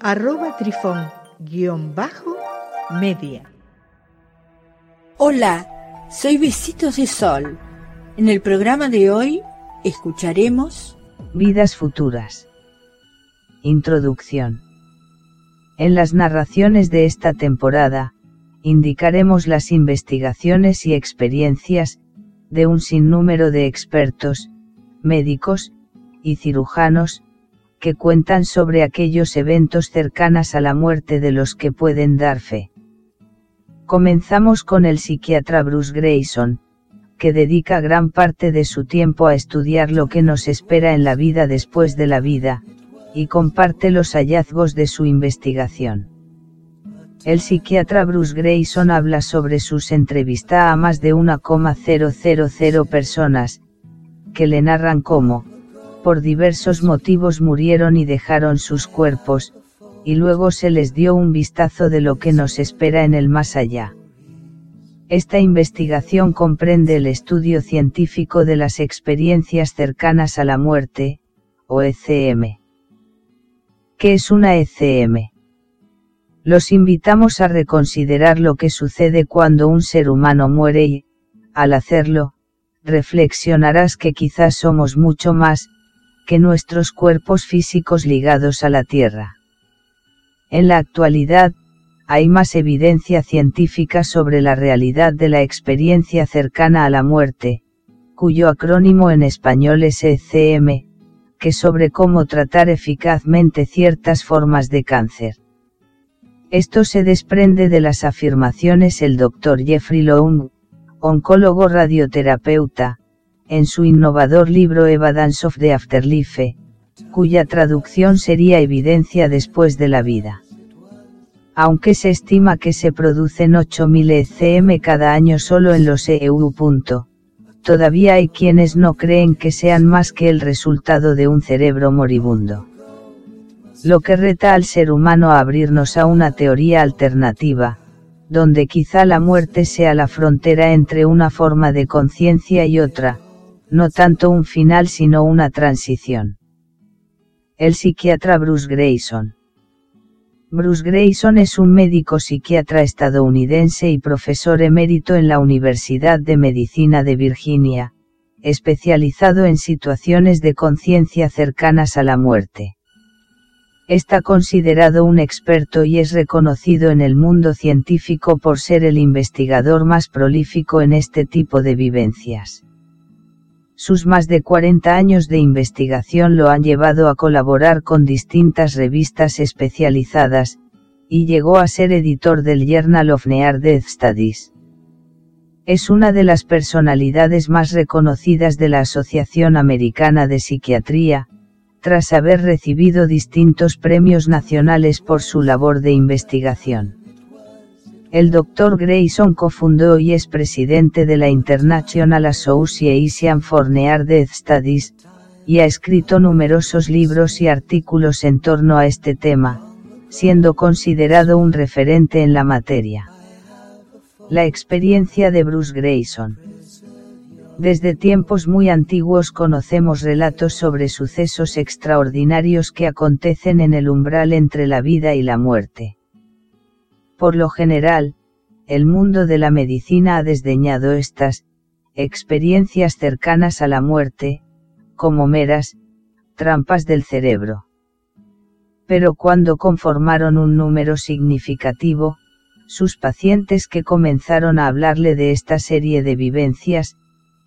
arroba trifón-media. Hola, soy Besitos de Sol. En el programa de hoy escucharemos Vidas Futuras. Introducción. En las narraciones de esta temporada, indicaremos las investigaciones y experiencias de un sinnúmero de expertos, médicos y cirujanos, que cuentan sobre aquellos eventos cercanas a la muerte de los que pueden dar fe. Comenzamos con el psiquiatra Bruce Grayson, que dedica gran parte de su tiempo a estudiar lo que nos espera en la vida después de la vida, y comparte los hallazgos de su investigación. El psiquiatra Bruce Grayson habla sobre sus entrevistas a más de 1,000 personas, que le narran cómo, por diversos motivos murieron y dejaron sus cuerpos, y luego se les dio un vistazo de lo que nos espera en el más allá. Esta investigación comprende el estudio científico de las experiencias cercanas a la muerte, o ECM. ¿Qué es una ECM? Los invitamos a reconsiderar lo que sucede cuando un ser humano muere y, al hacerlo, reflexionarás que quizás somos mucho más, que nuestros cuerpos físicos ligados a la Tierra. En la actualidad, hay más evidencia científica sobre la realidad de la experiencia cercana a la muerte, cuyo acrónimo en español es ECM, que sobre cómo tratar eficazmente ciertas formas de cáncer. Esto se desprende de las afirmaciones el Dr. Jeffrey Long, oncólogo radioterapeuta, en su innovador libro Evidence of the Afterlife, cuya traducción sería Evidencia después de la vida. Aunque se estima que se producen 8.000 ECM cada año solo en los EU. Todavía hay quienes no creen que sean más que el resultado de un cerebro moribundo. Lo que reta al ser humano a abrirnos a una teoría alternativa, donde quizá la muerte sea la frontera entre una forma de conciencia y otra, no tanto un final sino una transición. El psiquiatra Bruce Grayson. Bruce Grayson es un médico psiquiatra estadounidense y profesor emérito en la Universidad de Medicina de Virginia, especializado en situaciones de conciencia cercanas a la muerte. Está considerado un experto y es reconocido en el mundo científico por ser el investigador más prolífico en este tipo de vivencias. Sus más de 40 años de investigación lo han llevado a colaborar con distintas revistas especializadas, y llegó a ser editor del Journal of Near Death Studies. Es una de las personalidades más reconocidas de la Asociación Americana de Psiquiatría, tras haber recibido distintos premios nacionales por su labor de investigación. El Dr. Grayson cofundó y es presidente de la International Association for Near Death Studies, y ha escrito numerosos libros y artículos en torno a este tema, siendo considerado un referente en la materia. La experiencia de Bruce Grayson. Desde tiempos muy antiguos conocemos relatos sobre sucesos extraordinarios que acontecen en el umbral entre la vida y la muerte. Por lo general, el mundo de la medicina ha desdeñado estas experiencias cercanas a la muerte, como meras trampas del cerebro. Pero cuando conformaron un número significativo, sus pacientes que comenzaron a hablarle de esta serie de vivencias,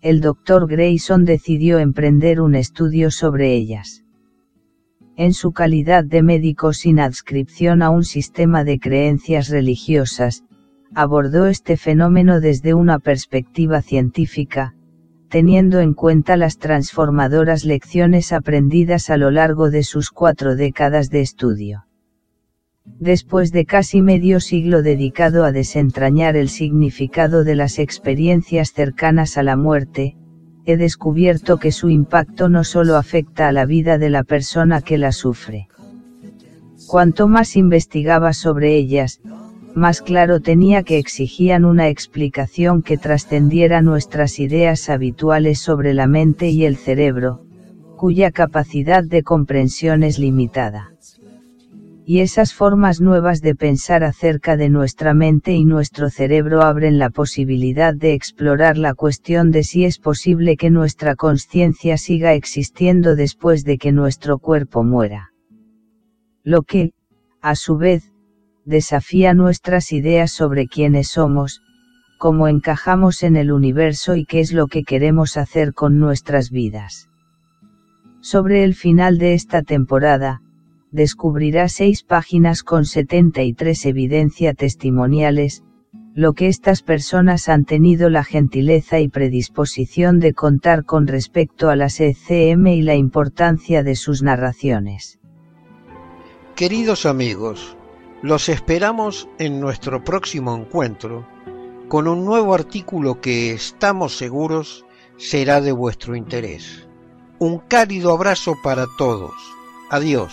el doctor Grayson decidió emprender un estudio sobre ellas en su calidad de médico sin adscripción a un sistema de creencias religiosas, abordó este fenómeno desde una perspectiva científica, teniendo en cuenta las transformadoras lecciones aprendidas a lo largo de sus cuatro décadas de estudio. Después de casi medio siglo dedicado a desentrañar el significado de las experiencias cercanas a la muerte, he descubierto que su impacto no solo afecta a la vida de la persona que la sufre. Cuanto más investigaba sobre ellas, más claro tenía que exigían una explicación que trascendiera nuestras ideas habituales sobre la mente y el cerebro, cuya capacidad de comprensión es limitada. Y esas formas nuevas de pensar acerca de nuestra mente y nuestro cerebro abren la posibilidad de explorar la cuestión de si es posible que nuestra conciencia siga existiendo después de que nuestro cuerpo muera. Lo que, a su vez, desafía nuestras ideas sobre quiénes somos, cómo encajamos en el universo y qué es lo que queremos hacer con nuestras vidas. Sobre el final de esta temporada, descubrirá seis páginas con 73 evidencia testimoniales, lo que estas personas han tenido la gentileza y predisposición de contar con respecto a las ECM y la importancia de sus narraciones. Queridos amigos, los esperamos en nuestro próximo encuentro con un nuevo artículo que estamos seguros será de vuestro interés. Un cálido abrazo para todos. Adiós.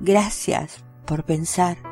gracias por pensar.